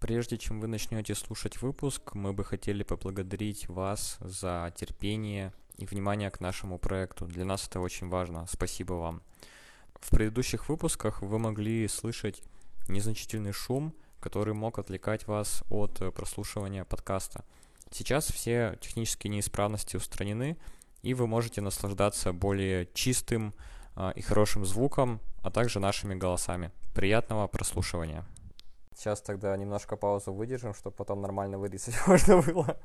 Прежде чем вы начнете слушать выпуск, мы бы хотели поблагодарить вас за терпение и внимание к нашему проекту. Для нас это очень важно. Спасибо вам. В предыдущих выпусках вы могли слышать незначительный шум, который мог отвлекать вас от прослушивания подкаста. Сейчас все технические неисправности устранены, и вы можете наслаждаться более чистым а, и хорошим звуком, а также нашими голосами. Приятного прослушивания. Сейчас тогда немножко паузу выдержим, чтобы потом нормально вырезать можно было.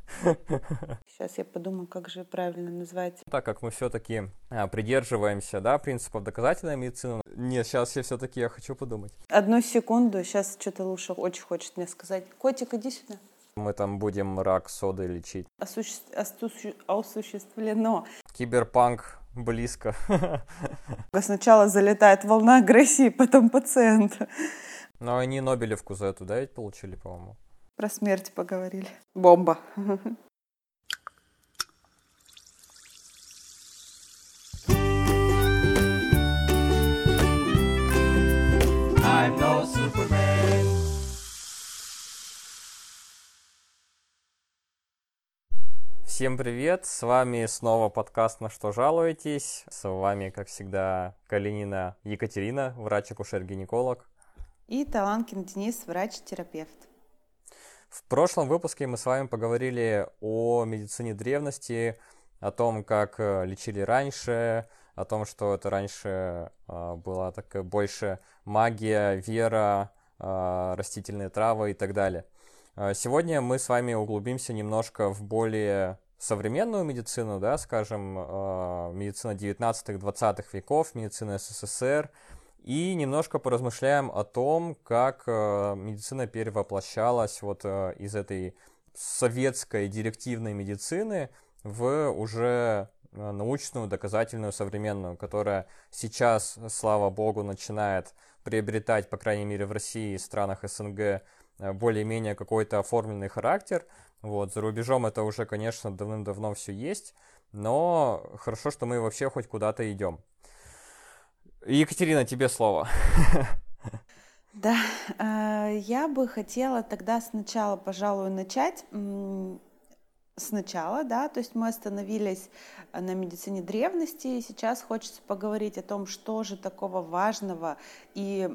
Сейчас я подумаю, как же правильно назвать. Так как мы все-таки а, придерживаемся, да, принципов доказательной медицины. Нет, сейчас я все-таки я хочу подумать. Одну секунду, сейчас что-то лучше очень хочет мне сказать. Котик, иди сюда. Мы там будем рак соды лечить. Осуще... Осуществлено. Киберпанк близко. Сначала залетает волна агрессии, потом пациент. Но они Нобелевку за эту, да, ведь получили, по-моему? Про смерть поговорили. Бомба. I'm no Superman. Всем привет, с вами снова подкаст «На что жалуетесь?». С вами, как всегда, Калинина Екатерина, врач-акушер-гинеколог и Таланкин Денис, врач-терапевт. В прошлом выпуске мы с вами поговорили о медицине древности, о том, как э, лечили раньше, о том, что это раньше э, была такая больше магия, вера, э, растительные травы и так далее. Сегодня мы с вами углубимся немножко в более современную медицину, да, скажем, медицина 19-20 веков, медицина СССР, и немножко поразмышляем о том, как э, медицина перевоплощалась вот э, из этой советской директивной медицины в уже э, научную, доказательную, современную, которая сейчас, слава богу, начинает приобретать, по крайней мере, в России и странах СНГ более-менее какой-то оформленный характер. Вот, за рубежом это уже, конечно, давным-давно все есть, но хорошо, что мы вообще хоть куда-то идем. Екатерина, тебе слово. Да, э, я бы хотела тогда сначала, пожалуй, начать сначала, да, то есть мы остановились на медицине древности, и сейчас хочется поговорить о том, что же такого важного и,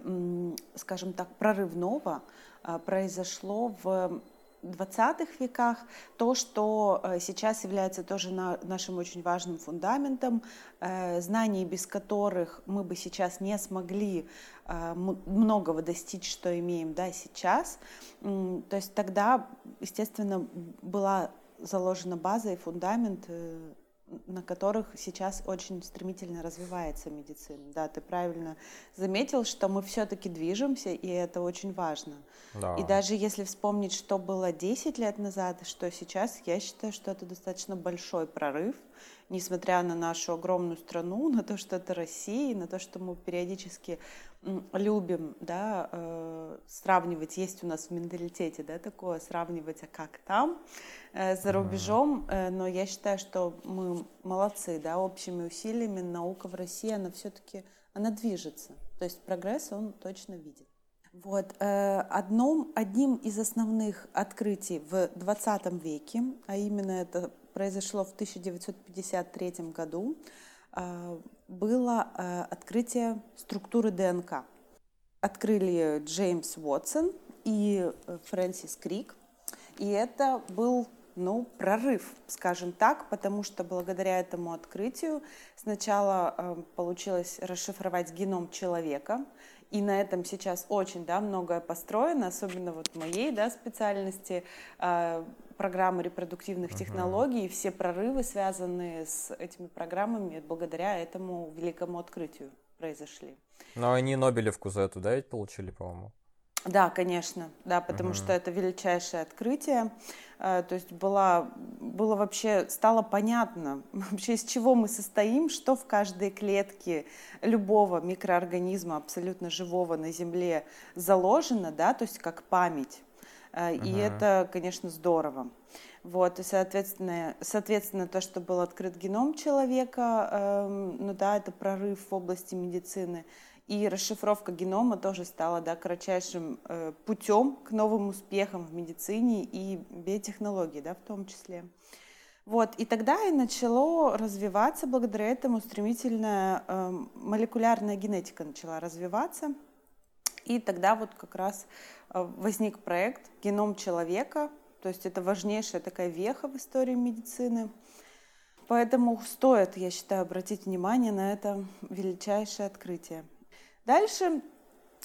скажем так, прорывного э, произошло в 20 веках, то, что э, сейчас является тоже нашим очень важным фундаментом, э, знаний, без которых мы бы сейчас не смогли э, многого достичь, что имеем да, сейчас. То есть тогда, естественно, была заложена база и фундамент на которых сейчас очень стремительно развивается медицина. Да, ты правильно заметил, что мы все-таки движемся, и это очень важно. Да. И даже если вспомнить, что было 10 лет назад, что сейчас, я считаю, что это достаточно большой прорыв, несмотря на нашу огромную страну, на то, что это Россия, на то, что мы периодически любим да, э, сравнивать, есть у нас в менталитете да, такое, сравнивать, а как там, э, за рубежом, э, но я считаю, что мы молодцы, да, общими усилиями наука в России, она все-таки, она движется, то есть прогресс он точно видит. Вот. Одном, одним из основных открытий в 20 веке, а именно это произошло в 1953 году, было э, открытие структуры ДНК. Открыли Джеймс Уотсон и Фрэнсис Крик. И это был ну, прорыв, скажем так, потому что благодаря этому открытию сначала э, получилось расшифровать геном человека, и на этом сейчас очень да, многое построено, особенно вот моей да, специальности, э, программы репродуктивных uh-huh. технологий, все прорывы, связанные с этими программами, благодаря этому великому открытию произошли. Но они Нобелевку за эту, да, ведь получили, по-моему? Да, конечно, да, потому uh-huh. что это величайшее открытие. Э, то есть было, было вообще, стало понятно вообще, из чего мы состоим, что в каждой клетке любого микроорганизма, абсолютно живого на Земле заложено, да, то есть как память. Uh-huh. И это, конечно, здорово. Вот, и, соответственно, соответственно, то, что был открыт геном человека, э, ну да, это прорыв в области медицины. И расшифровка генома тоже стала да, кратчайшим э, путем к новым успехам в медицине и биотехнологии, да, в том числе. Вот, и тогда и начало развиваться, благодаря этому стремительно э, молекулярная генетика начала развиваться. И тогда вот как раз э, возник проект «Геном человека», то есть это важнейшая такая веха в истории медицины. Поэтому стоит, я считаю, обратить внимание на это величайшее открытие. Дальше,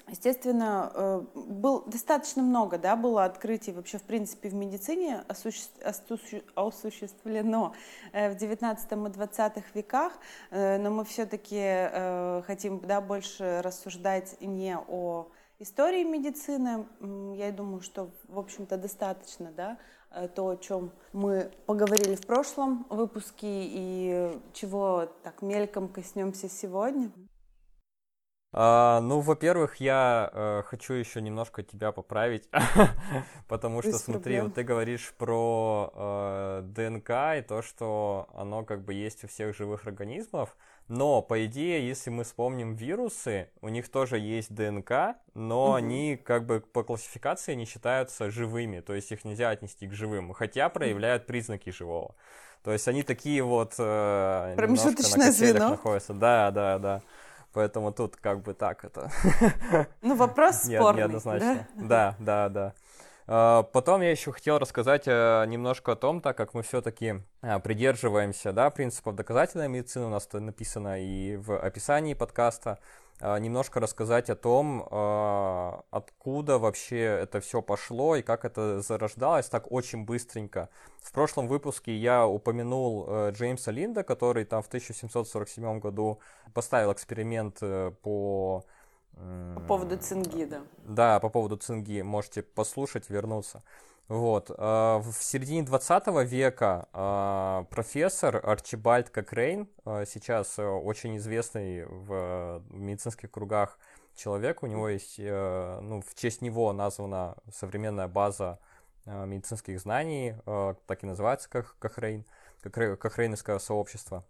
естественно, э, был достаточно много, да, было открытий вообще, в принципе, в медицине осуществлено э, в 19 и 20 веках, э, но мы все-таки хотим, да, больше рассуждать не о истории медицины. Я думаю, что, в общем-то, достаточно, да, то, о чем мы поговорили в прошлом выпуске и чего так мельком коснемся сегодня. А, ну, во-первых, я э, хочу еще немножко тебя поправить, потому что, Без смотри, вот ты говоришь про э, ДНК и то, что оно как бы есть у всех живых организмов, но, по идее, если мы вспомним вирусы, у них тоже есть ДНК, но угу. они как бы по классификации не считаются живыми, то есть их нельзя отнести к живым, хотя проявляют признаки живого. То есть они такие вот э, Промежуточное звено. находятся. Да, да, да. Поэтому тут как бы так это... Ну, вопрос спорный, Неоднозначно. Да, да, да. А, потом я еще хотел рассказать э, немножко о том, так как мы все-таки а, придерживаемся да, принципов доказательной медицины, у нас это написано и в описании подкаста, а, немножко рассказать о том, а, откуда вообще это все пошло и как это зарождалось так очень быстренько. В прошлом выпуске я упомянул э, Джеймса Линда, который там в 1747 году поставил эксперимент э, по... По поводу цинги, да. Да, по поводу цинги. Можете послушать, вернуться. Вот. А, в середине 20 века а, профессор Арчибальд Кокрейн, а, сейчас э, очень известный в медицинских кругах человек, у него есть, э, ну, в честь него названа современная база медицинских знаний, так и называется как Кохрейн, Кохрейновское сообщество.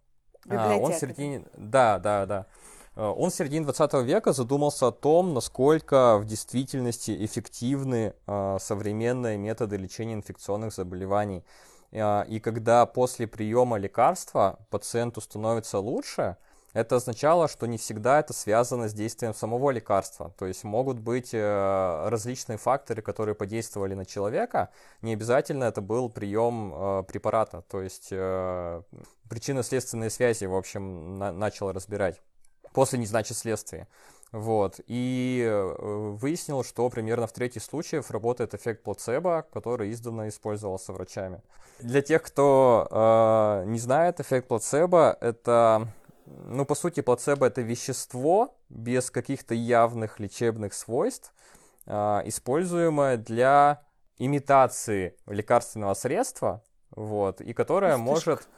Библиотека. Он в середине... Да, да, да. Э, он в середине 20 века задумался о том, насколько в действительности эффективны э, современные методы лечения инфекционных заболеваний. Э, и когда после приема лекарства пациенту становится лучше, это означало, что не всегда это связано с действием самого лекарства. То есть могут быть различные факторы, которые подействовали на человека. Не обязательно это был прием препарата. То есть причинно-следственные связи, в общем, начал разбирать после не значит следствие. Вот. И э, выяснил, что примерно в трети случаев работает эффект плацебо, который издавна использовался врачами. Для тех, кто э, не знает, эффект плацебо это, ну, по сути, плацебо это вещество без каких-то явных лечебных свойств, э, используемое для имитации лекарственного средства, вот, и которое пустышка. может,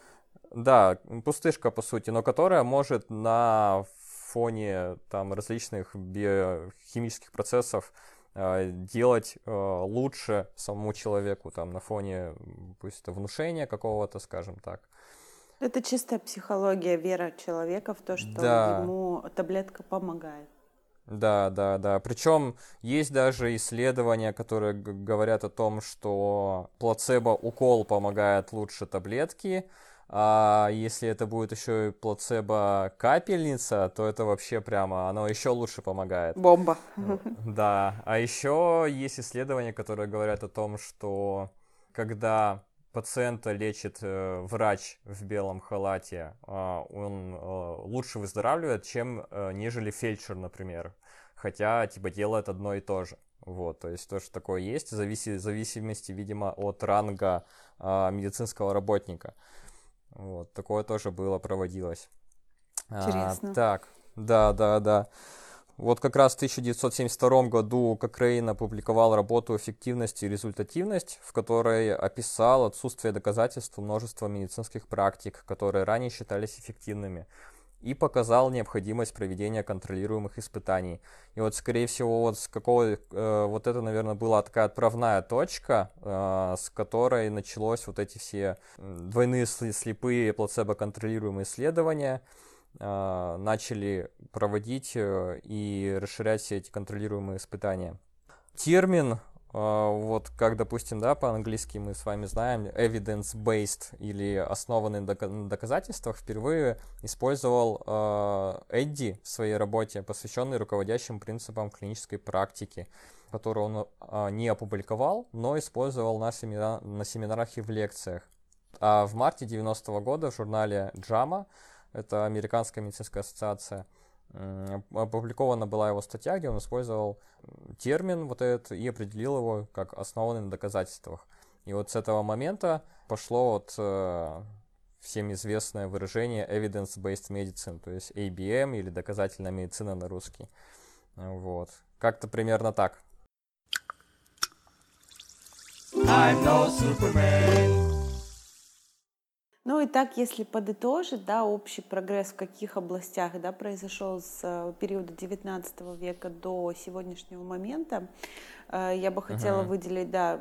да, пустышка по сути, но которая может на фоне там различных биохимических процессов э, делать э, лучше самому человеку, там, на фоне, пусть это внушения какого-то, скажем так. Это чистая психология, вера человека в то, что да. ему таблетка помогает. Да, да, да. Причем есть даже исследования, которые говорят о том, что плацебо-укол помогает лучше таблетки, а если это будет еще и плацебо-капельница, то это вообще прямо, оно еще лучше помогает. Бомба. Да. А еще есть исследования, которые говорят о том, что когда пациента лечит э, врач в белом халате, э, он э, лучше выздоравливает, чем э, нежели фельдшер, например. Хотя, типа, делает одно и то же. Вот, то есть тоже такое есть, в зависимости, видимо, от ранга э, медицинского работника. Вот, такое тоже было, проводилось. А, Интересно. А, так, да, да, да. Вот как раз в 1972 году Кокрейн опубликовал работу «Эффективность и результативность», в которой описал отсутствие доказательств множества медицинских практик, которые ранее считались эффективными и показал необходимость проведения контролируемых испытаний. И вот, скорее всего, вот с какого, э, вот это, наверное, была такая отправная точка, э, с которой началось вот эти все двойные слепые плацебо-контролируемые исследования. э, начали проводить э, и расширять все эти контролируемые испытания. Термин вот как, допустим, да, по-английски мы с вами знаем, evidence-based или основанный на доказательствах, впервые использовал э, Эдди в своей работе, посвященной руководящим принципам клинической практики, которую он э, не опубликовал, но использовал на, семинар, на семинарах и в лекциях. А в марте 90 -го года в журнале JAMA, это Американская медицинская ассоциация, опубликована была его статья, где он использовал термин вот этот и определил его как основанный на доказательствах. И вот с этого момента пошло вот э, всем известное выражение evidence-based medicine, то есть ABM или доказательная медицина на русский. Вот. Как-то примерно так. I'm no Superman. Ну и так, если подытожить, да, общий прогресс в каких областях да, произошел с э, периода 19 века до сегодняшнего момента, э, я бы хотела uh-huh. выделить, да,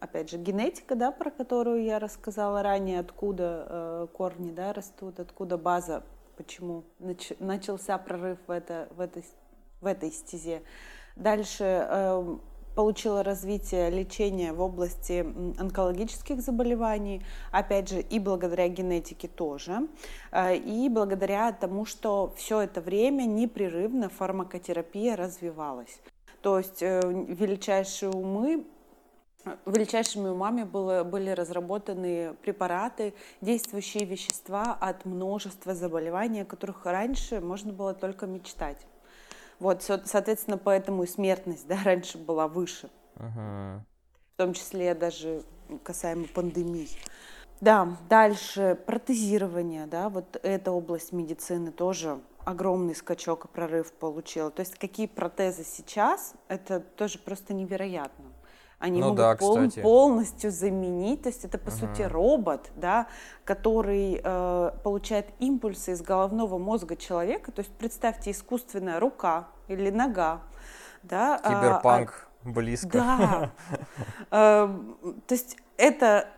опять же, генетика, да, про которую я рассказала ранее, откуда э, корни да, растут, откуда база, почему нач- начался прорыв в, это, в, этой, в этой стезе. Дальше э, получила развитие лечения в области онкологических заболеваний, опять же, и благодаря генетике тоже, э, и благодаря тому, что все это время непрерывно фармакотерапия развивалась. То есть э, величайшие умы величайшими умами было, были разработаны препараты, действующие вещества от множества заболеваний, о которых раньше можно было только мечтать. Вот, соответственно, поэтому и смертность, да, раньше была выше. Uh-huh. В том числе даже касаемо пандемии. Да, дальше протезирование, да, вот эта область медицины тоже огромный скачок и прорыв получила. То есть какие протезы сейчас, это тоже просто невероятно. Они ну, могут да, пол, полностью заменить, то есть это по uh-huh. сути робот, да, который э, получает импульсы из головного мозга человека. То есть представьте искусственная рука или нога, да. А, Киберпанк а, близко. Да. Э, то есть это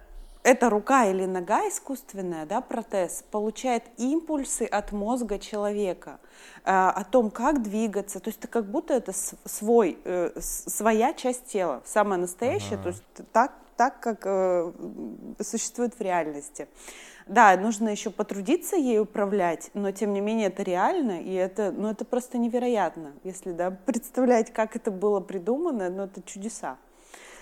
эта рука или нога искусственная, да, протез, получает импульсы от мозга человека э, о том, как двигаться. То есть это как будто это свой, э, своя часть тела, самая настоящая, ага. то есть так, так как э, существует в реальности. Да, нужно еще потрудиться ей управлять, но тем не менее это реально, и это, ну, это просто невероятно, если да, представлять, как это было придумано, ну, это чудеса.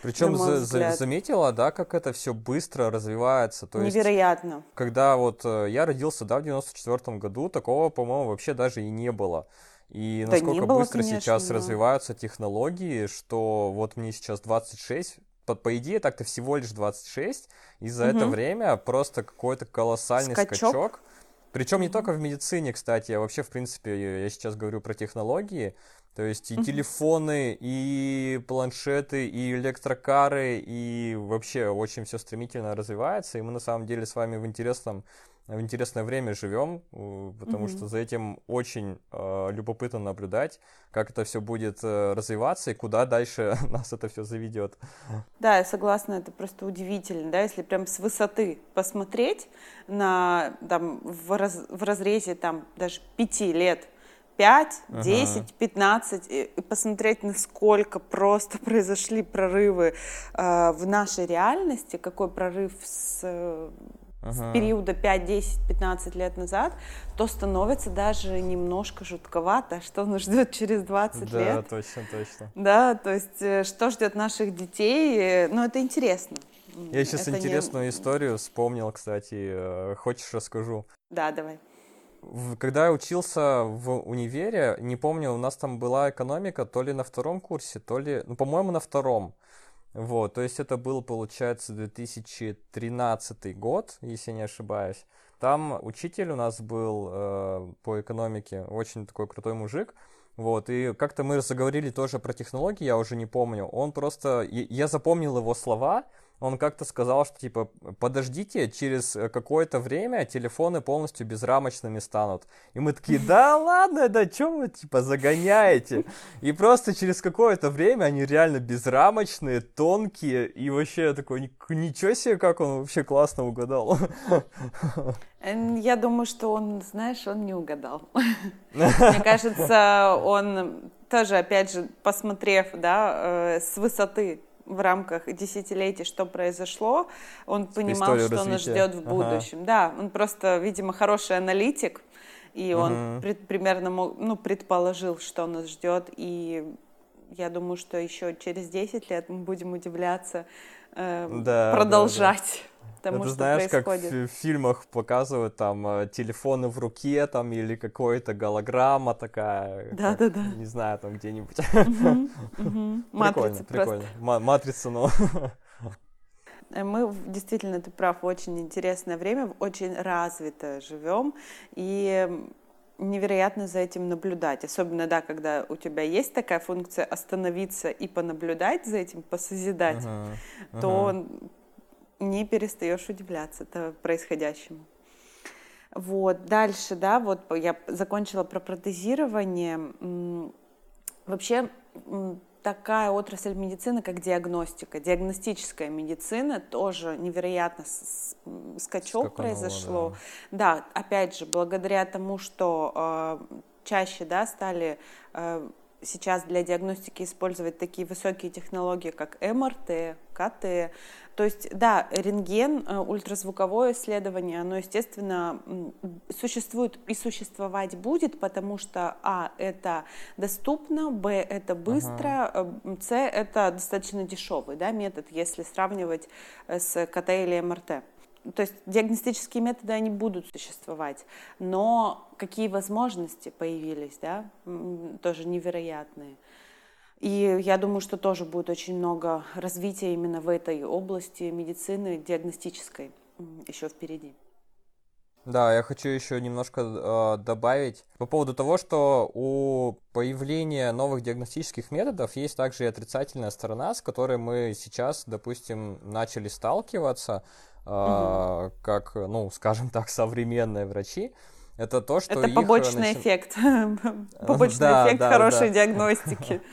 Причем за, за, заметила, да, как это все быстро развивается. То Невероятно. Есть, когда вот э, я родился, да, в 94 году, такого, по-моему, вообще даже и не было. И да насколько было, быстро конечно, сейчас да. развиваются технологии, что вот мне сейчас 26, по, по идее так-то всего лишь 26, и за угу. это время просто какой-то колоссальный скачок. скачок. Причем не только в медицине, кстати, а вообще, в принципе, я сейчас говорю про технологии. То есть и телефоны, и планшеты, и электрокары, и вообще очень все стремительно развивается. И мы на самом деле с вами в интересном в интересное время живем, потому mm-hmm. что за этим очень э, любопытно наблюдать, как это все будет э, развиваться и куда дальше нас это все заведет. Да, я согласна, это просто удивительно, да, если прям с высоты посмотреть на там в, раз, в разрезе там даже пяти лет 5, 10, ага. 15, и посмотреть, насколько просто произошли прорывы э, в нашей реальности, какой прорыв с, ага. с периода 5, 10, 15 лет назад, то становится даже немножко жутковато, что нас ждет через 20 да, лет. Да, точно, точно. Да, то есть э, что ждет наших детей, э, ну это интересно. Я сейчас это интересную не... историю вспомнил, кстати, э, хочешь расскажу? Да, давай когда я учился в универе, не помню, у нас там была экономика то ли на втором курсе, то ли, ну, по-моему, на втором. Вот, то есть это был, получается, 2013 год, если не ошибаюсь. Там учитель у нас был э, по экономике, очень такой крутой мужик. Вот, и как-то мы заговорили тоже про технологии, я уже не помню. Он просто, я запомнил его слова, он как-то сказал, что типа подождите, через какое-то время телефоны полностью безрамочными станут. И мы такие, да ладно, да что вы типа загоняете? И просто через какое-то время они реально безрамочные, тонкие, и вообще я такой, ничего себе, как он вообще классно угадал. Я думаю, что он, знаешь, он не угадал. Мне кажется, он тоже, опять же, посмотрев, да, э, с высоты в рамках десятилетий, что произошло, он понимал, что развития. нас ждет в будущем. Ага. Да, он просто, видимо, хороший аналитик, и он угу. пред, примерно ну, предположил, что нас ждет, и я думаю, что еще через 10 лет мы будем удивляться, э, да, продолжать. Да, да тому, Это что знаешь, происходит. как в фильмах показывают там э, телефоны в руке там или какой-то голограмма такая. Да, да, да. Не знаю, там где-нибудь. Матрица прикольно. Матрица, ну. Э, мы действительно, ты прав, очень интересное время, очень развито живем, и невероятно за этим наблюдать. Особенно, да, когда у тебя есть такая функция остановиться и понаблюдать за этим, посозидать, uh-huh, uh-huh. то не перестаешь удивляться это происходящему. Вот, дальше, да, вот я закончила про протезирование. Вообще такая отрасль медицины, как диагностика, диагностическая медицина, тоже невероятно скачок Сколько произошло. да. да, опять же, благодаря тому, что э, чаще, да, стали э, сейчас для диагностики использовать такие высокие технологии, как МРТ, КТ. То есть, да, рентген, э, ультразвуковое исследование, оно, естественно, существует и существовать будет, потому что, а, это доступно, б, это быстро, ага. Э, с, это достаточно дешевый да, метод, если сравнивать э, с КТ или МРТ то есть диагностические методы, они будут существовать, но какие возможности появились, да, тоже невероятные. И я думаю, что тоже будет очень много развития именно в этой области медицины диагностической еще впереди. Да, я хочу еще немножко э, добавить по поводу того, что у появления новых диагностических методов есть также и отрицательная сторона, с которой мы сейчас, допустим, начали сталкиваться угу. как, ну, скажем так, современные врачи, это то, что Это побочный начи... эффект, побочный эффект хорошей диагностики.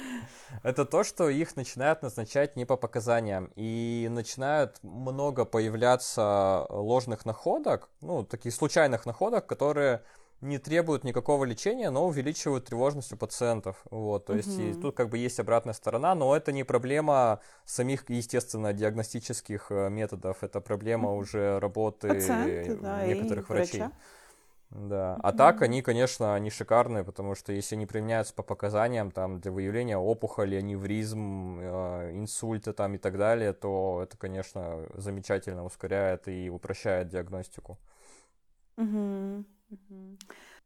Это то, что их начинают назначать не по показаниям, и начинают много появляться ложных находок, ну, таких случайных находок, которые не требуют никакого лечения, но увеличивают тревожность у пациентов. Вот, то есть и тут как бы есть обратная сторона, но это не проблема самих, естественно, диагностических э, методов, это проблема уже работы Пациенты, да, некоторых врачей. Врача. Да. А так они, конечно, они шикарные, потому что если они применяются по показаниям там для выявления опухоли, аневризм, э, инсульта там и так далее, то это, конечно, замечательно ускоряет и упрощает диагностику. Угу.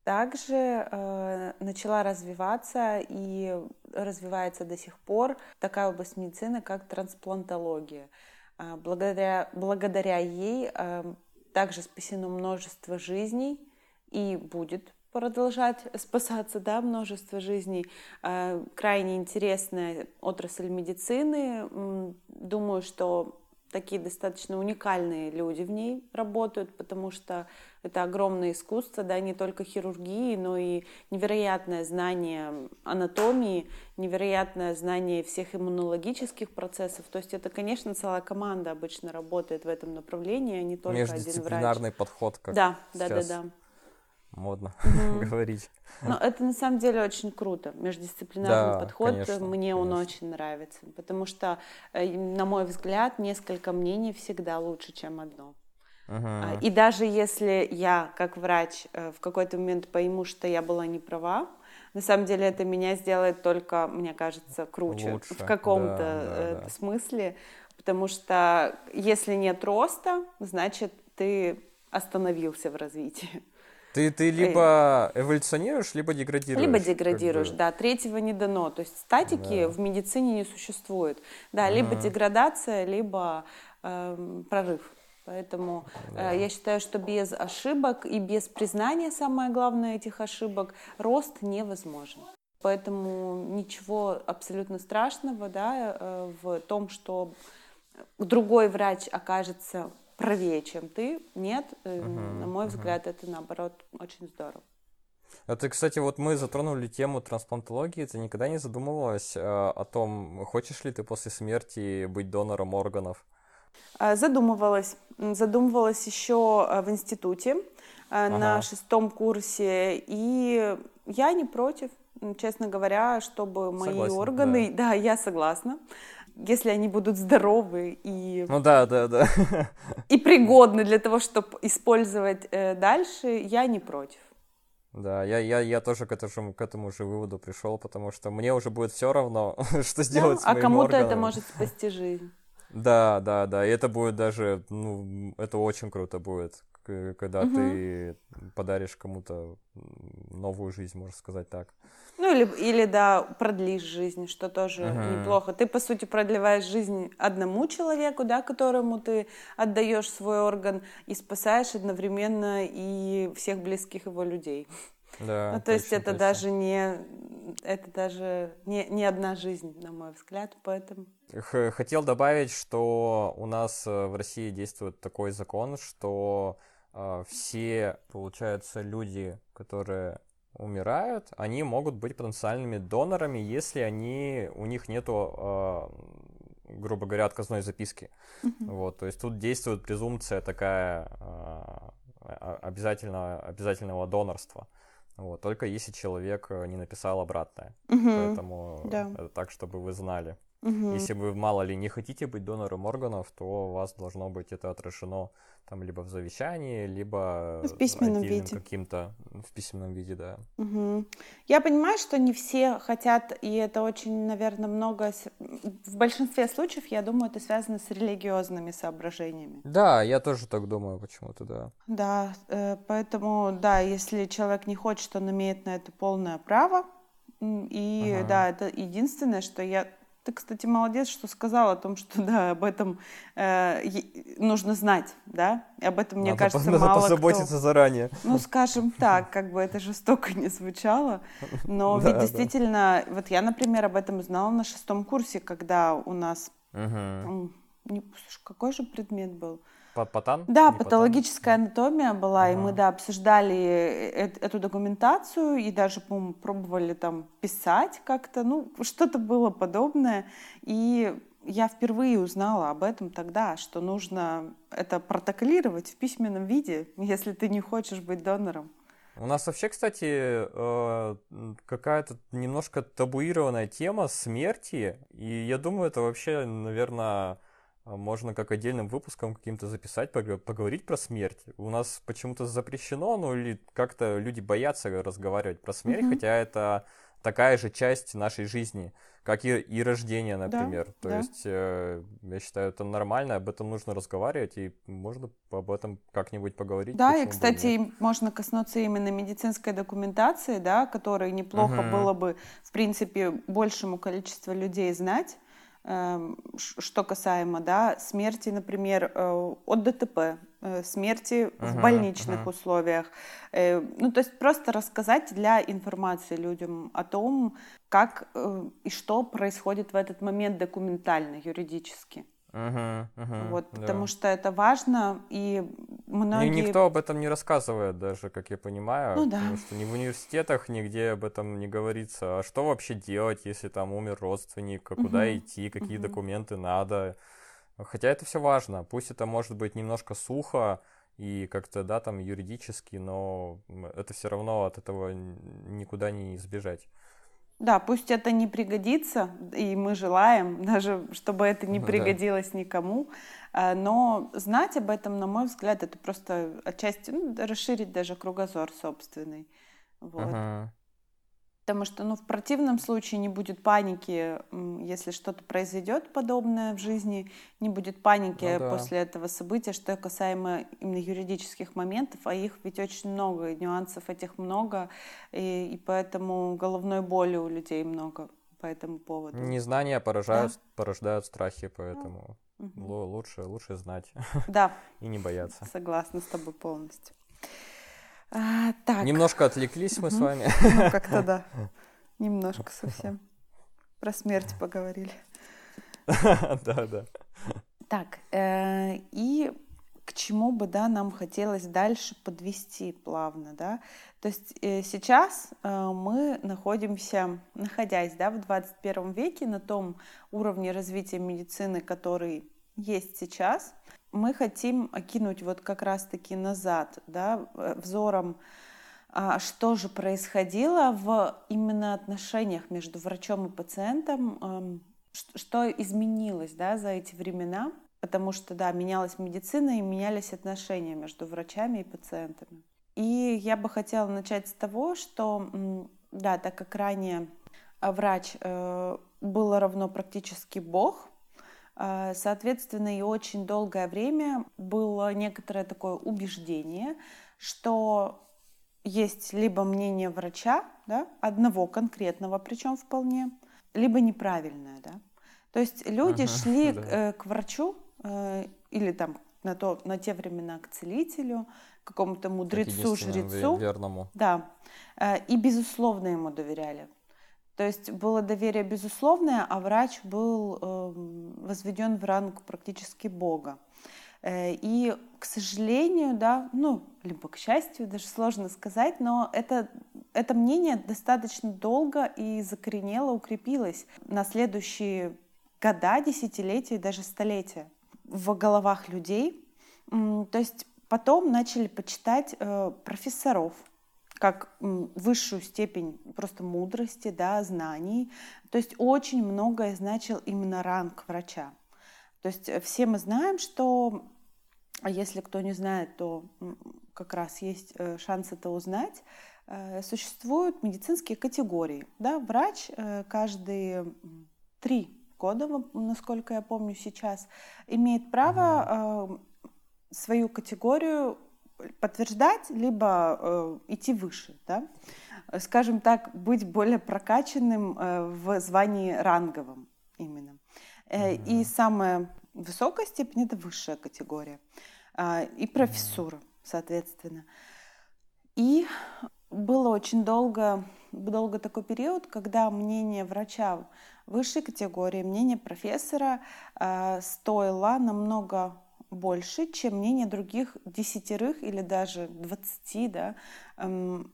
Также э, начала развиваться и развивается до сих пор такая область медицины, как трансплантология. Э, благодаря, благодаря ей э, также спасено множество жизней и будет продолжать спасаться, да, множество жизней. Э, крайне интересная отрасль медицины. Думаю, что такие достаточно уникальные люди в ней работают, потому что это огромное искусство, да, не только хирургии, но и невероятное знание анатомии, невероятное знание всех иммунологических процессов. То есть это, конечно, целая команда обычно работает в этом направлении, а не только один врач. Междисциплинарный подход, как да, да, да, да модно mm-hmm. говорить. Но это на самом деле очень круто. Междисциплинарный да, подход, конечно, мне конечно. он очень нравится. Потому что, э, на мой взгляд, несколько мнений всегда лучше, чем одно. Uh-huh. И даже если я, как врач, э, в какой-то момент пойму, что я была не права, на самом деле это меня сделает только, мне кажется, круче Лучше. в каком-то да, да, э, да. смысле. Потому что если нет роста, значит, ты остановился в развитии. Ты, ты либо эволюционируешь, либо деградируешь. Либо деградируешь, да. Третьего не дано. То есть статики да. в медицине не существует. Да, либо mm деградация, либо э, прорыв. Поэтому да. э, я считаю, что без ошибок и без признания, самое главное, этих ошибок, рост невозможен. Поэтому ничего абсолютно страшного да, э, в том, что другой врач окажется правее, чем ты, нет, uh-huh, на мой uh-huh. взгляд, это наоборот очень здорово. Это, кстати, вот мы затронули тему трансплантологии. Ты никогда не задумывалась э, о том, хочешь ли ты после смерти быть донором органов? А, задумывалась. Задумывалась еще э, в институте э, ага. на шестом курсе. И я не против, честно говоря, чтобы мои Согласен, органы... Да. да, я согласна если они будут здоровы и... Ну да, да, да. И пригодны для того, чтобы использовать э, дальше, я не против. Да, я, я, я тоже к этому, к этому же выводу пришел, потому что мне уже будет все равно, что сделать да, с А кому-то это может спасти жизнь. Да, да, да, и это будет даже, ну, это очень круто будет, когда угу. ты подаришь кому-то новую жизнь, можно сказать так. Ну или, или да, продлишь жизнь, что тоже uh неплохо. Ты, по сути, продлеваешь жизнь одному человеку, да, которому ты отдаешь свой орган и спасаешь одновременно и всех близких его людей. Да, ну, то точно, есть это точно. даже не это даже не, не одна жизнь, на мой взгляд, поэтому. Хотел добавить, что у нас э, в России действует такой закон, что э, все, получается, люди, которые умирают, они могут быть потенциальными донорами, если они, у них нету, э, грубо говоря, отказной записки. Mm-hmm. Вот, то есть тут действует презумпция такая э, обязательно, обязательного донорства. Вот, только если человек не написал обратное. Mm-hmm. Поэтому да. это так, чтобы вы знали. Угу. Если вы, мало ли, не хотите быть донором органов, то у вас должно быть это отражено там либо в завещании, либо в письменном виде. каким-то в письменном виде, да. Угу. Я понимаю, что не все хотят, и это очень, наверное, много. В большинстве случаев, я думаю, это связано с религиозными соображениями. Да, я тоже так думаю, почему-то, да. Да, э, поэтому, да, если человек не хочет, он имеет на это полное право. И ага. да, это единственное, что я ты, кстати, молодец, что сказал о том, что да, об этом э, нужно знать, да, и об этом, мне надо, кажется, надо мало позаботиться кто... заранее. Ну, скажем так, как бы это жестоко не звучало, но ведь действительно, вот я, например, об этом узнала на шестом курсе, когда у нас, какой же предмет был? Патан? Да, Не патологическая патан. анатомия была, ага. и мы, да, обсуждали э эту документацию и даже, по-моему, пробовали там писать как-то, ну, что-то было подобное. И я впервые узнала об этом тогда, что нужно это протоколировать в письменном виде, если ты не хочешь быть донором. У нас вообще, кстати, э, какая-то немножко табуированная тема смерти, и я думаю, это вообще, наверное, можно как отдельным выпуском каким-то записать, поговорить про смерть. У нас почему-то запрещено, ну или как-то люди боятся разговаривать про смерть, mm-hmm. хотя это такая же часть нашей жизни, как и, и рождение, например. Да, То да. есть, э, я считаю, это нормально, об этом нужно разговаривать, и можно об этом как-нибудь поговорить. Да, и, кстати, можно коснуться именно медицинской документации, да, которой неплохо угу. было бы, в принципе, большему количеству людей знать что касаемо да, смерти, например, э, от ДТП, э, смерти uh-huh, в больничных uh-huh. условиях. Э, ну, то есть просто рассказать для информации людям о том, как и что происходит в этот момент документально, юридически. Uh-huh, uh-huh, вот, да. потому что это важно, и многие... И никто об этом не рассказывает даже, как я понимаю, ну, да. потому что ни в университетах нигде об этом не говорится. А что вообще делать, если там умер родственник, а куда uh-huh, идти, какие uh-huh. документы надо? Хотя это все важно, пусть это может быть немножко сухо и как-то, да, там юридически, но это все равно от этого никуда не избежать. Да, пусть это не пригодится, и мы желаем даже, чтобы это не пригодилось да. никому, а, но знать об этом, на мой взгляд, это просто отчасти ну, расширить даже кругозор собственный. Вот. Ага. Потому что, ну, в противном случае не будет паники, если что-то произойдет подобное в жизни, не будет паники ну, да. после этого события, что касаемо именно юридических моментов, а их ведь очень много, нюансов этих много, и, и поэтому головной боли у людей много по этому поводу. Незнания порождают, да? порождают страхи, поэтому угу. лучше, лучше знать да. и не бояться. Согласна с тобой полностью. А, так. Немножко отвлеклись мы с вами. Ну, как-то да. Немножко совсем. Про смерть поговорили. Да, да. Так, э, и к чему бы, да, нам хотелось дальше подвести плавно, да. То есть э, сейчас э, мы находимся, находясь, да, в 21 веке на том уровне развития медицины, который есть сейчас, мы хотим окинуть вот как раз-таки назад, да, э, взором, а, что же происходило в именно отношениях между врачом и пациентом, эм, что изменилось, да, за эти времена – потому что, да, менялась медицина и менялись отношения между врачами и пациентами. И я бы хотела начать с того, что, да, так как ранее а, врач э, было равно практически Бог, соответственно, и очень долгое время было некоторое такое убеждение, что есть либо мнение врача, да, одного конкретного, причем вполне, либо неправильное, да. То есть люди ага, шли да. к, э, к врачу Э, или там на, то, на те времена к целителю, какому-то мудрецу, жрецу. Верному. Да. Э, и безусловно ему доверяли. То есть было доверие безусловное, а врач был эм, возведен в ранг практически Бога. Э, и, к сожалению, да, ну, либо к счастью, даже сложно сказать, но это, это мнение достаточно долго и закоренело укрепилось на следующие года, десятилетия даже столетия в головах людей. То есть потом начали почитать э, профессоров как высшую степень просто мудрости, да, знаний. То есть очень многое значил именно ранг врача. То есть э, все мы знаем, что, а если кто не знает, то как раз есть э, шанс это узнать, существуют медицинские категории. Да? Врач каждые три года, насколько я помню сейчас, имеет право свою категорию подтверждать, либо э, идти выше, да? скажем так, быть более прокачанным э, в звании ранговым именно. Э, mm И самая высокая степень это высшая категория э, и профессура, соответственно. И было очень долго, долго такой период, когда мнение врача высшей категории мнение профессора э, стоило намного больше, чем мнение других десятерых или даже двадцати да, эм,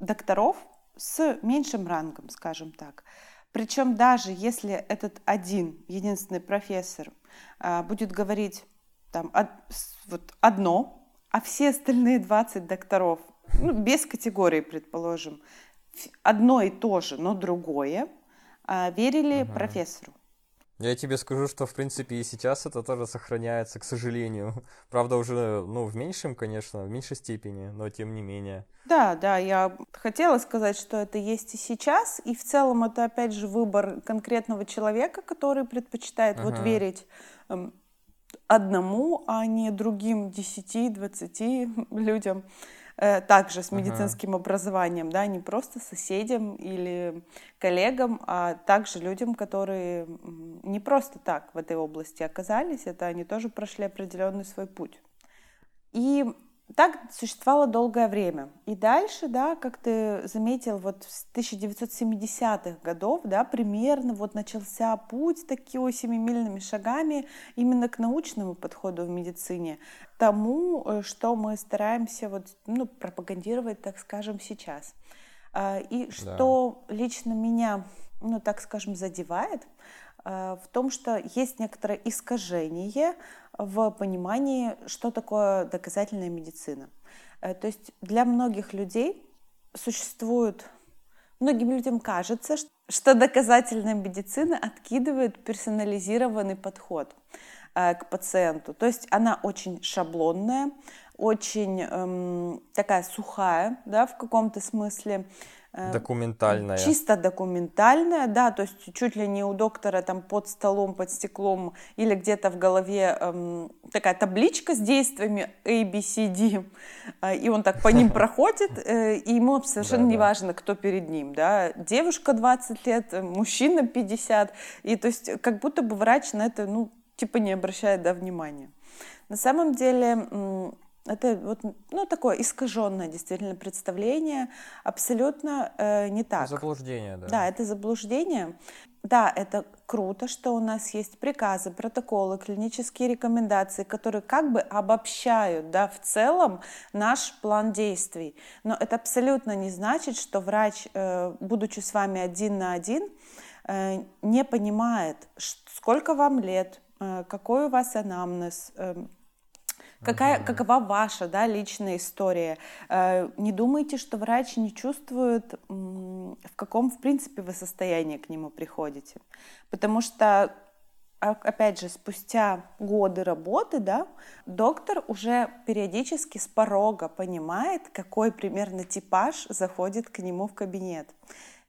докторов с меньшим рангом, скажем так. Причем даже если этот один, единственный профессор э, будет говорить там, од, вот одно, а все остальные 20 докторов, ну, без категории, предположим, одно и то же, но другое, а, верили ага. профессору. Я тебе скажу, что, в принципе, и сейчас это тоже сохраняется, к сожалению. Правда, уже, ну, в меньшем, конечно, в меньшей степени, но тем не менее. Да, да, я хотела сказать, что это есть и сейчас, и в целом это, опять же, выбор конкретного человека, который предпочитает ага. вот верить эм, одному, а не другим 10-20 людям. Э, также с медицинским ага. образованием, да, не просто соседям или коллегам, а также людям, которые не просто так в этой области оказались, это они тоже прошли определенный свой путь. И так существовало долгое время. И дальше, да, как ты заметил, вот с 1970-х годов, да, примерно вот начался путь такими семимильными шагами именно к научному подходу в медицине, тому, э, что мы стараемся вот, ну, пропагандировать, так скажем, сейчас. А, и что да. лично меня, ну, так скажем, задевает, в том, что есть некоторое искажение в понимании, что такое доказательная медицина. Э, то есть для многих людей существует, многим людям кажется, что доказательная медицина откидывает персонализированный подход э, к пациенту. То есть она очень шаблонная, очень эм, такая сухая, да, в каком-то смысле. Э, документальная. Чисто документальная, да, то есть чуть ли не у доктора там под столом, под стеклом или где-то в голове эм, такая табличка с действиями A, B, C, D, э, и он так по ним проходит, э, и ему совершенно не важно, кто перед ним, да, девушка 20 лет, мужчина 50, и то есть как будто бы врач на это, ну, типа не обращает, да, внимания. На самом деле это вот, ну, такое искаженное действительно представление, абсолютно э, не так. Заблуждение, да. Да, это заблуждение. да, это круто, что у нас есть приказы, протоколы, клинические рекомендации, которые как бы обобщают, да, в целом наш план действий. Но это абсолютно не значит, что врач, э, будучи с вами один на один, э, не понимает, сколько вам лет, э, какой у вас анамнез, Какая, какова ваша да, личная история? Э, не думайте, что врач не чувствует, в каком, в принципе, вы состоянии к нему приходите. Потому что, а, опять же, спустя годы работы, да, доктор уже периодически с порога понимает, какой примерно типаж заходит к нему в кабинет.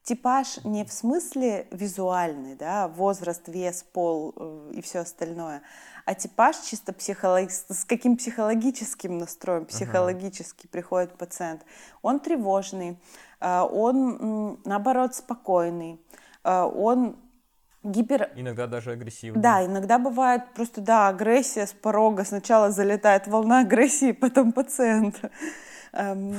Типаж не в смысле визуальный, да, возраст, вес, пол э, и все остальное, а типаж чисто психолог... с каким психологическим настроем психологически uh-huh. приходит пациент. Он тревожный, а, он, наоборот, спокойный, а, он гипер... Иногда даже агрессивный. Да, иногда бывает просто, да, агрессия с порога. Сначала залетает волна агрессии, потом пациент. Эм,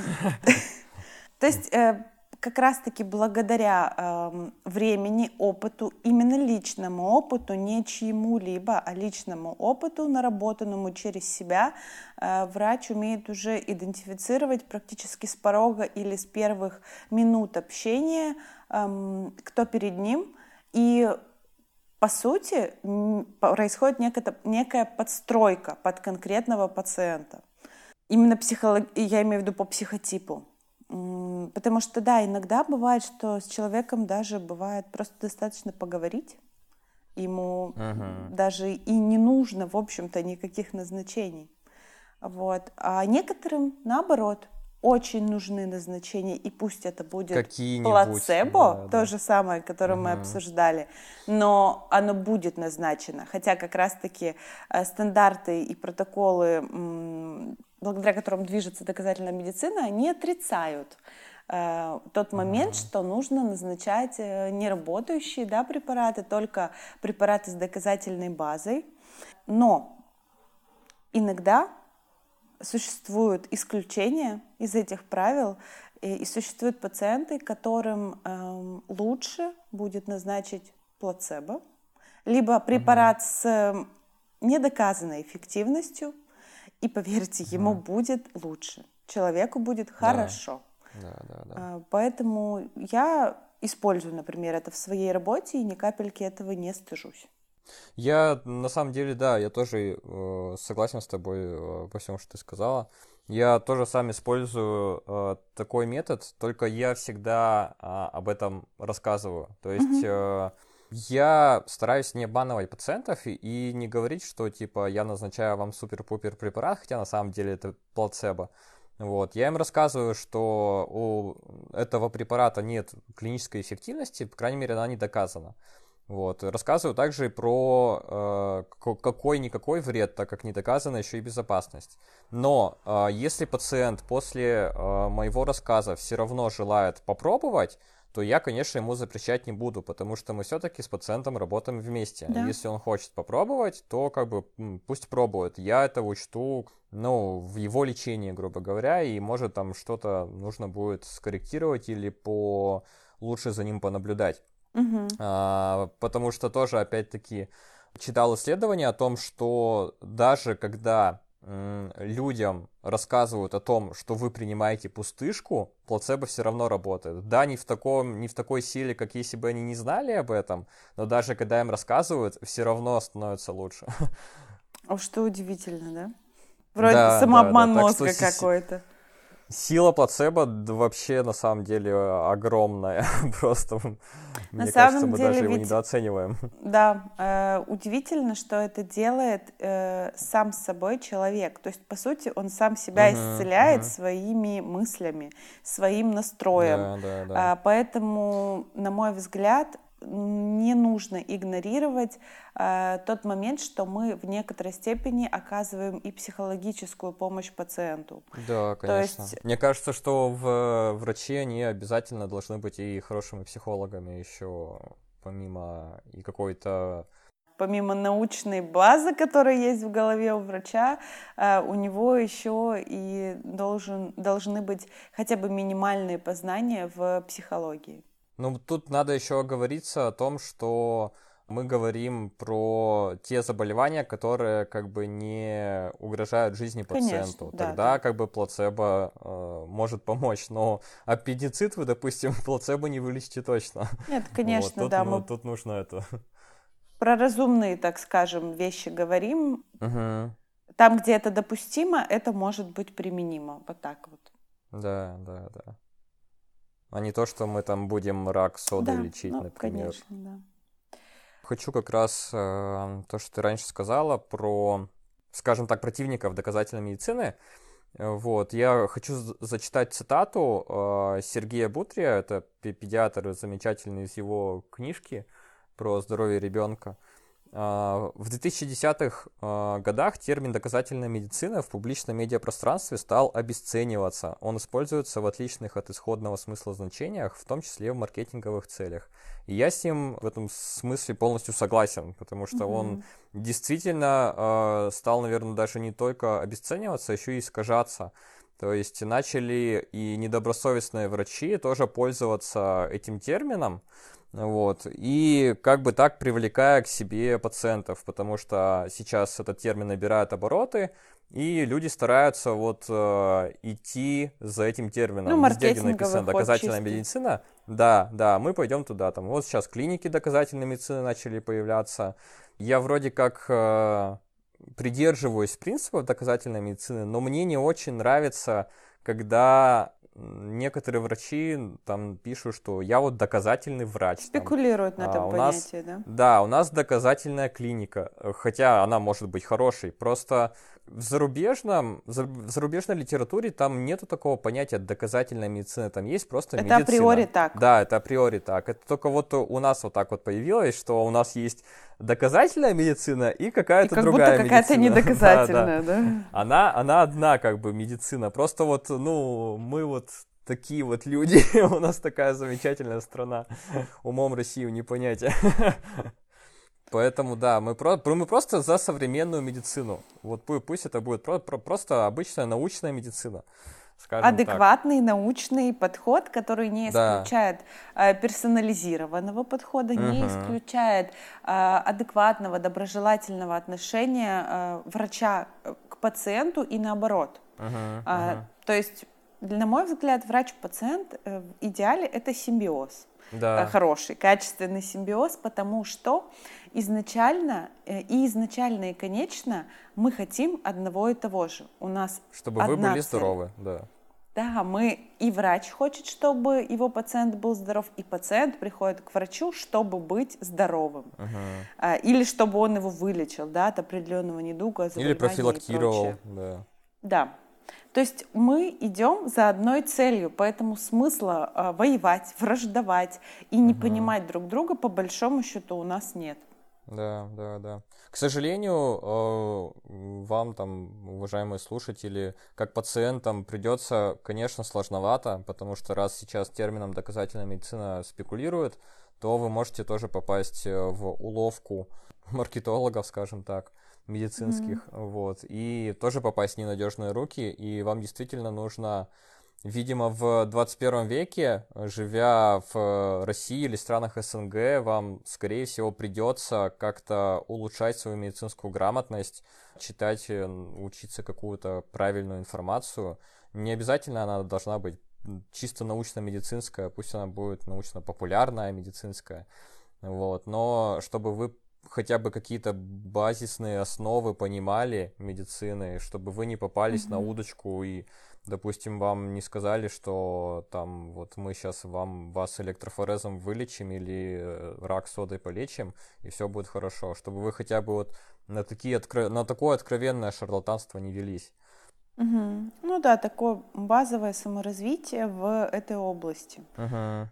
то есть э, как раз-таки благодаря э, времени, опыту, именно личному опыту, не чьему-либо, а личному опыту, наработанному через себя, э, врач умеет уже идентифицировать практически с порога или с первых минут общения, э, кто перед ним. И по сути происходит некая, некая подстройка под конкретного пациента. Именно психолог... я имею в виду по психотипу. Потому что, да, иногда бывает, что с человеком даже бывает просто достаточно поговорить. Ему uh-huh. даже и не нужно, в общем-то, никаких назначений. Вот. А некоторым, наоборот, очень нужны назначения, и пусть это будет плацебо, да, то да. же самое, которое угу. мы обсуждали, но оно будет назначено. Хотя как раз-таки э, стандарты и протоколы благодаря которым движется доказательная медицина, они отрицают э, тот момент, что нужно назначать э, неработающие да, препараты, только препараты с доказательной базой. Но иногда существуют исключения из этих правил, и, и существуют пациенты, которым э, лучше будет назначить плацебо, либо препарат с недоказанной эффективностью, и поверьте, ему mm. будет лучше, человеку будет хорошо. Да, да, да. А, поэтому я использую, например, это в своей работе и ни капельки этого не стыжусь. Я на самом деле, да, я тоже э, согласен с тобой э, по всему, что ты сказала. Я тоже сам использую э, такой метод, только я всегда э, об этом рассказываю. То есть mm-hmm. э, я стараюсь не обманывать пациентов и, и не говорить, что типа я назначаю вам супер-пупер препарат, хотя на самом деле это плацебо. Вот. Я им рассказываю, что у этого препарата нет клинической эффективности, по крайней мере, она не доказана. Вот. Рассказываю также про э, какой-никакой вред, так как не доказана еще и безопасность. Но э, если пациент после э, моего рассказа все равно желает попробовать, то я, конечно, ему запрещать не буду, потому что мы все-таки с пациентом работаем вместе. Да. Если он хочет попробовать, то как бы пусть пробует. Я это учту, ну, в его лечении, грубо говоря, и может там что-то нужно будет скорректировать или по лучше за ним понаблюдать. Угу. А, потому что тоже, опять-таки, читал исследование о том, что даже когда людям рассказывают о том, что вы принимаете пустышку, плацебо все равно работает. Да, не в, таком, не в такой силе, как если бы они не знали об этом, но даже когда им рассказывают, все равно становится лучше. О, что удивительно, да? Вроде да, самообман да, да. мозга какой-то. Сила плацебо вообще на самом деле огромная. Просто, на мне самом кажется, мы деле даже его недооцениваем. Да, э, удивительно, что это делает э, сам с собой человек. То есть, по сути, он сам себя uh-huh, исцеляет uh-huh. своими мыслями, своим настроем. Да, да, да. Э, поэтому, на мой взгляд, не нужно игнорировать э, тот момент, что мы в некоторой степени оказываем и психологическую помощь пациенту. Да, конечно. есть... Мне кажется, что в, врачи они обязательно должны быть и хорошими психологами еще, помимо и какой-то помимо научной базы, которая есть в голове у врача, э, у него еще и должен, должны быть хотя бы минимальные познания в психологии. Ну, тут надо еще оговориться о том, что мы говорим про те заболевания, которые как бы не угрожают жизни пациенту. Конечно, да, Тогда да. как бы плацебо э, может помочь. Но аппендицит вы, допустим, плацебо не вылечите точно. Нет, конечно, вот, тут, да. ну, Мы тут нужно это. про разумные, так скажем, вещи говорим. Угу. Там, где это допустимо, это может быть применимо. Вот так вот. Да, да, да. А не то, что мы там будем рак содой Да, лечить, ну, например. конечно, да. Хочу как раз э, то, что ты раньше сказала про, скажем так, противников доказательной медицины. Э, Вот, я хочу зачитать цитату э, Сергея Бутрия, это пе- педиатр замечательный из его книжки про здоровье ребенка. А, В 2010-х а, годах термин «доказательная медицина» в публичном медиапространстве стал обесцениваться. Он используется в отличных от исходного смысла значениях, в том числе в маркетинговых целях. И я с ним в этом смысле полностью согласен, потому что он Мгм. действительно э, стал, наверное, даже не только обесцениваться, а еще и искажаться. То есть начали и недобросовестные врачи тоже пользоваться этим термином, вот, и как бы так привлекая к себе пациентов, потому что сейчас этот термин набирает обороты, и люди стараются вот э, идти за этим термином. Ну, Везде, где написано доказательная чистый. медицина, да, да, мы пойдем туда. Там вот сейчас клиники доказательной медицины начали появляться. Я вроде как э, придерживаюсь принципов доказательной медицины, но мне не очень нравится, когда некоторые врачи там пишут, что я вот доказательный врач. там. Спекулируют на А, этом нас- понятии, да? Да, у нас доказательная клиника, э, хотя она может быть хорошей. Просто в зарубежном, за- в зарубежной литературе там нету такого понятия доказательная медицина, там есть просто Это медицина. априори так. Да, это априори так. Это только вот у нас вот так вот появилось, что у нас есть доказательная медицина и какая-то как другая будто какая-то медицина. Да, да. недоказательная, да? Она, она одна как бы медицина. Просто вот, ну, мы вот такие вот люди. У нас такая замечательная страна. Умом Россию не понять. Поэтому, да, мы, про, мы просто за современную медицину. Вот пу- пусть это будет про- про- просто обычная научная медицина. Скажем так. Адекватный научный подход, который не Да. исключает э, персонализированного подхода, не Мгм. исключает э, адекватного, доброжелательного отношения э, врача э, к пациенту и наоборот. Мгм, А, мгм. То есть, на мой взгляд, врач-пациент э, в идеале это симбиоз. э, Да. хороший, качественный симбиоз, потому что изначально э, и изначально и конечно мы хотим одного и того же. У нас Чтобы вы были цель. здоровы, да. Да, мы и врач хочет, чтобы его пациент был здоров, и пациент приходит к врачу, чтобы быть здоровым. А, или чтобы он его вылечил, да, от определенного недуга, Или профилактировал, да. Да. То есть мы идем за одной целью, поэтому смысла а, воевать, враждовать и не Мгм. понимать друг друга по большому счету у нас нет. Да, да, да. К сожалению, э, вам там, уважаемые слушатели, как пациентам придется, конечно, сложновато, потому что раз сейчас термином доказательная медицина спекулирует, то вы можете тоже попасть э, в уловку маркетологов, скажем так, медицинских, вот, и тоже попасть в ненадежные руки, и вам действительно нужно Видимо, в 21 веке, живя в России или странах СНГ, вам, скорее всего, придется как-то улучшать свою медицинскую грамотность, читать, э, учиться какую-то правильную информацию. Не обязательно она должна быть чисто научно-медицинская, пусть она будет научно-популярная медицинская. Вот. Но чтобы вы хотя бы какие-то базисные основы понимали медицины, чтобы вы не попались на Мгм. удочку и допустим, вам не сказали, что там вот мы сейчас вам вас электрофорезом вылечим или рак содой полечим, и все будет хорошо, чтобы вы хотя бы вот на, такие откро... на такое откровенное шарлатанство не велись. Мгм. Ну да, такое базовое саморазвитие в этой области. Мгм.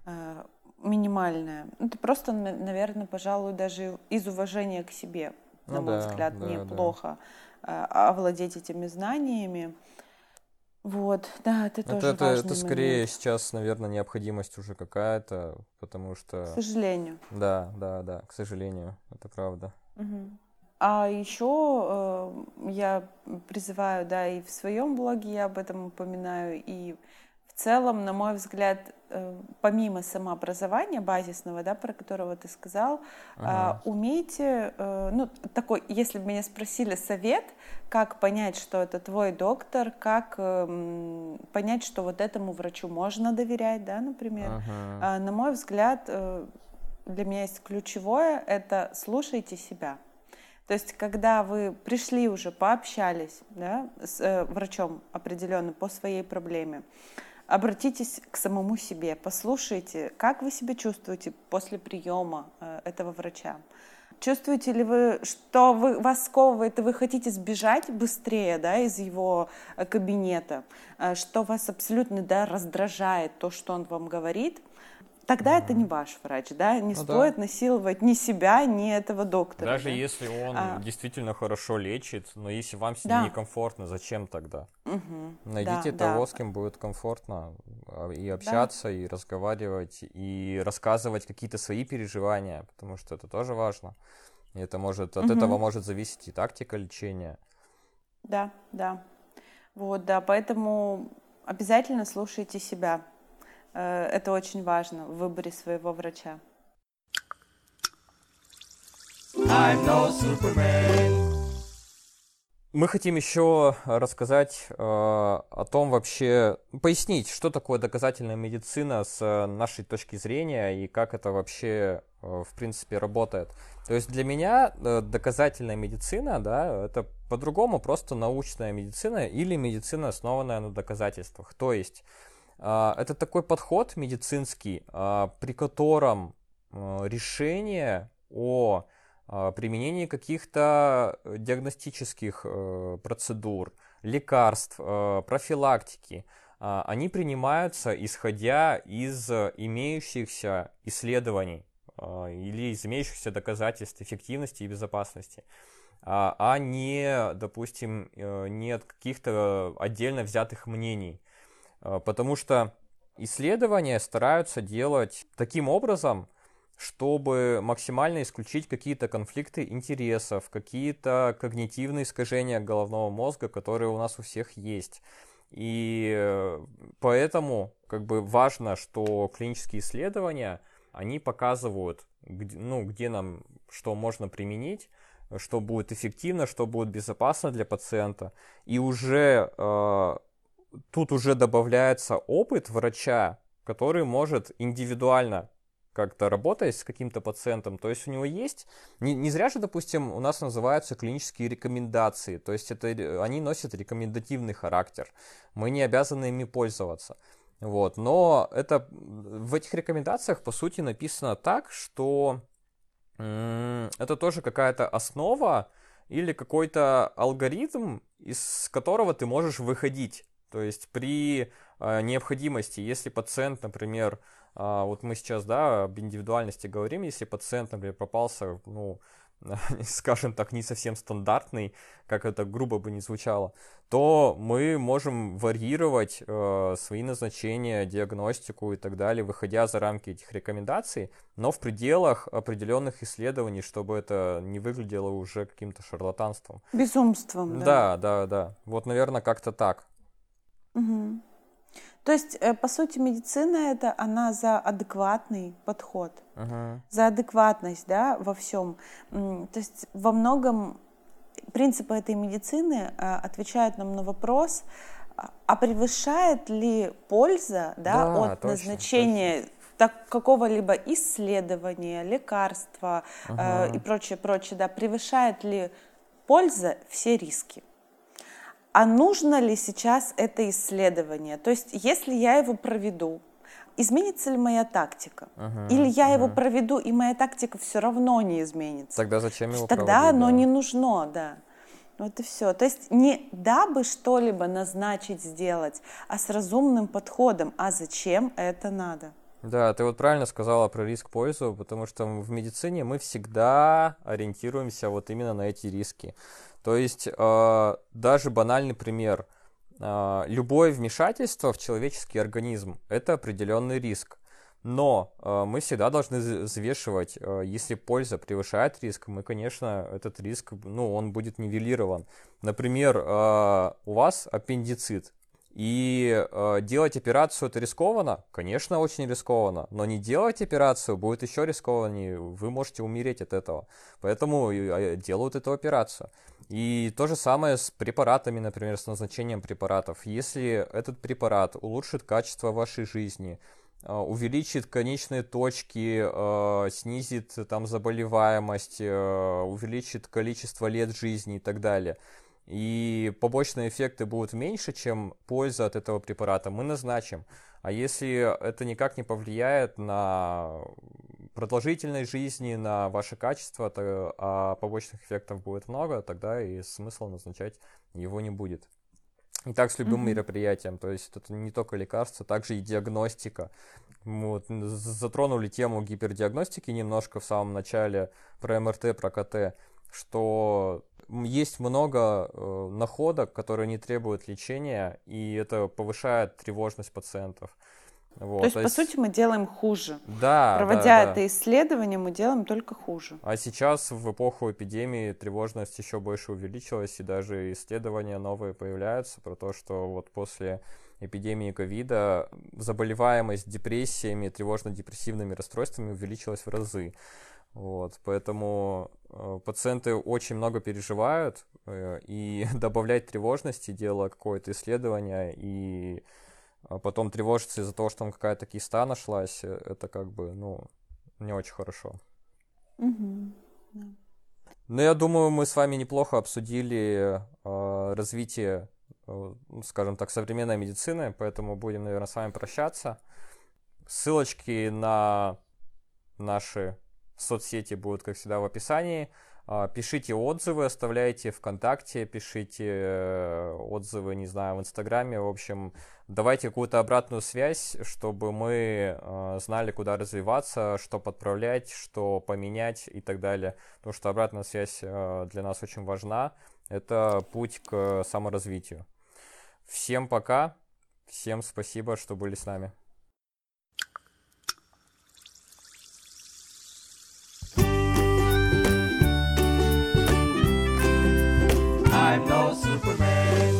Минимальное. Это просто, наверное, пожалуй, даже из уважения к себе, на Ну мой да, взгляд, да, да. неплохо э, овладеть этими знаниями. Вот, да, это Это, тоже это, важный это скорее момент, сейчас, наверное, необходимость уже какая-то, потому к что... сожалению. Да, да, да, к сожалению, это правда. Мгм. А еще э, я призываю, да, и в своем блоге я об этом упоминаю, и в целом, на мой взгляд, э, помимо самообразования базисного, да, про которого ты сказал, ага. умейте, э, ну, такой, если бы меня спросили совет, как понять, что это твой доктор, как эм, понять, что вот этому врачу можно доверять, да, например, ага. на мой взгляд, э, для меня есть ключевое, это слушайте себя. То есть, когда вы пришли уже, пообщались да, с э, врачом определенно по своей проблеме, обратитесь к самому себе, послушайте, как вы себя чувствуете после приема э, этого врача. Чувствуете ли вы, что вы, вас сковывает, и вы хотите сбежать быстрее да, из его э, кабинета, э, что вас абсолютно да, раздражает то, что он вам говорит – тогда это не ваш врач, да, не ну, стоит да. насиловать ни себя, ни этого доктора. Даже да? если он а... действительно хорошо лечит, но если вам с ним да. некомфортно, зачем тогда? Угу. Найдите да, того, да. с кем будет комфортно а, и общаться, да. и разговаривать, и рассказывать какие-то свои переживания, потому что это тоже важно. И это может, от угу. этого может зависеть и тактика лечения. Да, да. Вот, да, поэтому обязательно слушайте себя. Э, это очень важно в выборе своего врача. Мы хотим еще рассказать э, о том вообще, пояснить, что такое доказательная медицина с нашей точки зрения и как это вообще э, в принципе работает. То есть для меня э, доказательная медицина, да, это по-другому просто научная медицина или медицина, основанная на доказательствах. То есть это такой подход медицинский, а, при котором а, решение о применении каких-то диагностических э, процедур, лекарств, э, профилактики, они принимаются исходя из имеющихся исследований или из имеющихся доказательств эффективности и безопасности, а не, допустим, э, не от каких-то отдельно взятых мнений. А, потому что исследования стараются делать таким образом, чтобы максимально исключить какие-то конфликты интересов, какие-то когнитивные искажения головного мозга, которые у нас у всех есть. И э, поэтому как бы важно, что клинические исследования, они показывают, ну, где нам что можно применить, что будет эффективно, что будет безопасно для пациента. И уже э, тут уже добавляется опыт врача, который может индивидуально как-то работать с каким-то пациентом. То есть у него есть... Не, не зря же, допустим, у нас называются клинические рекомендации. То есть это, они носят рекомендативный характер. Мы не обязаны ими пользоваться. Вот. Но это, в этих рекомендациях, по сути, написано так, что это тоже какая-то основа или какой-то алгоритм, из которого ты можешь выходить. То есть при э, необходимости, если пациент, например, э, вот мы сейчас, да, об индивидуальности говорим, если пациент, например, попался, ну, скажем так, не совсем стандартный, как это грубо бы не звучало, то мы можем варьировать э, свои назначения, диагностику и так далее, выходя за рамки этих рекомендаций, но в пределах определенных исследований, чтобы это не выглядело уже каким-то шарлатанством. Безумством, да. Да, да, да. Вот, наверное, как-то так. Угу. То есть, э, по сути, медицина это она за адекватный подход, uh за адекватность, да, во всем. То есть во многом принципы этой медицины э, отвечают нам на вопрос, а превышает ли польза, да, да от точно, назначения точно так, какого-либо исследования, лекарства uh э, и прочее, прочее, да, превышает ли польза все риски? А нужно ли сейчас это исследование? То есть, если я его проведу, изменится ли моя тактика? Uh-huh, Или я uh-huh. его проведу, и моя тактика все равно не изменится? Тогда зачем его Тогда проводить, оно да. не нужно, да. Вот и все. То есть не дабы что-либо назначить, сделать, а с разумным подходом. А зачем это надо? Да, ты вот правильно сказала про риск-пользу, потому что в медицине мы всегда ориентируемся вот именно на эти риски. То есть э, даже банальный пример. Э, любое вмешательство в человеческий организм – это определенный риск. Но э, мы всегда должны взвешивать, э, если польза превышает риск, мы, конечно, этот риск, ну, он будет нивелирован. Например, э, у вас аппендицит, И э, делать операцию это рискованно? Конечно, очень рискованно. Но не делать операцию будет еще рискованнее. Вы можете умереть от этого. Поэтому э, делают эту операцию. И то же самое с препаратами, например, с назначением препаратов. Если этот препарат улучшит качество вашей жизни, э, увеличит конечные точки, э, снизит там заболеваемость, увеличит количество лет жизни и так далее – и побочные эффекты будут меньше, чем польза от этого препарата, мы назначим. А если это никак не повлияет на продолжительность жизни, на ваше качество, то, а побочных эффектов будет много, тогда и смысла назначать его не будет. И так с любым mm-hmm. мероприятием, то есть это не только лекарства, также и диагностика. Мы вот затронули тему гипердиагностики немножко в самом начале про МРТ, про КТ, что есть много э, находок, которые не требуют лечения, и это повышает тревожность пациентов. Вот, то есть, то есть, по сути, мы делаем хуже. Да. Проводя да, это да. исследование, мы делаем только хуже. А сейчас, в эпоху эпидемии, тревожность еще больше увеличилась, и даже исследования новые появляются про то, что вот после эпидемии ковида заболеваемость депрессиями, тревожно-депрессивными расстройствами увеличилась в разы. Вот, поэтому э, пациенты очень много переживают, э, и добавлять тревожности, делая какое-то исследование, и э, потом тревожиться из-за того, что там какая-то киста нашлась, э, это как бы, ну, не очень хорошо. Угу. Да. Ну, я думаю, мы с вами неплохо обсудили э, развитие, э, скажем так, современной медицины, поэтому будем, наверное, с вами прощаться. Ссылочки на наши соцсети будут, как всегда, в описании. А, пишите отзывы, оставляйте ВКонтакте, пишите э, отзывы, не знаю, в Инстаграме. В общем, давайте какую-то обратную связь, чтобы мы э, знали, куда развиваться, что подправлять, что поменять и так далее. Потому что обратная связь э, для нас очень важна. Это путь к саморазвитию. Всем пока. Всем спасибо, что были с нами. I'm no Superman.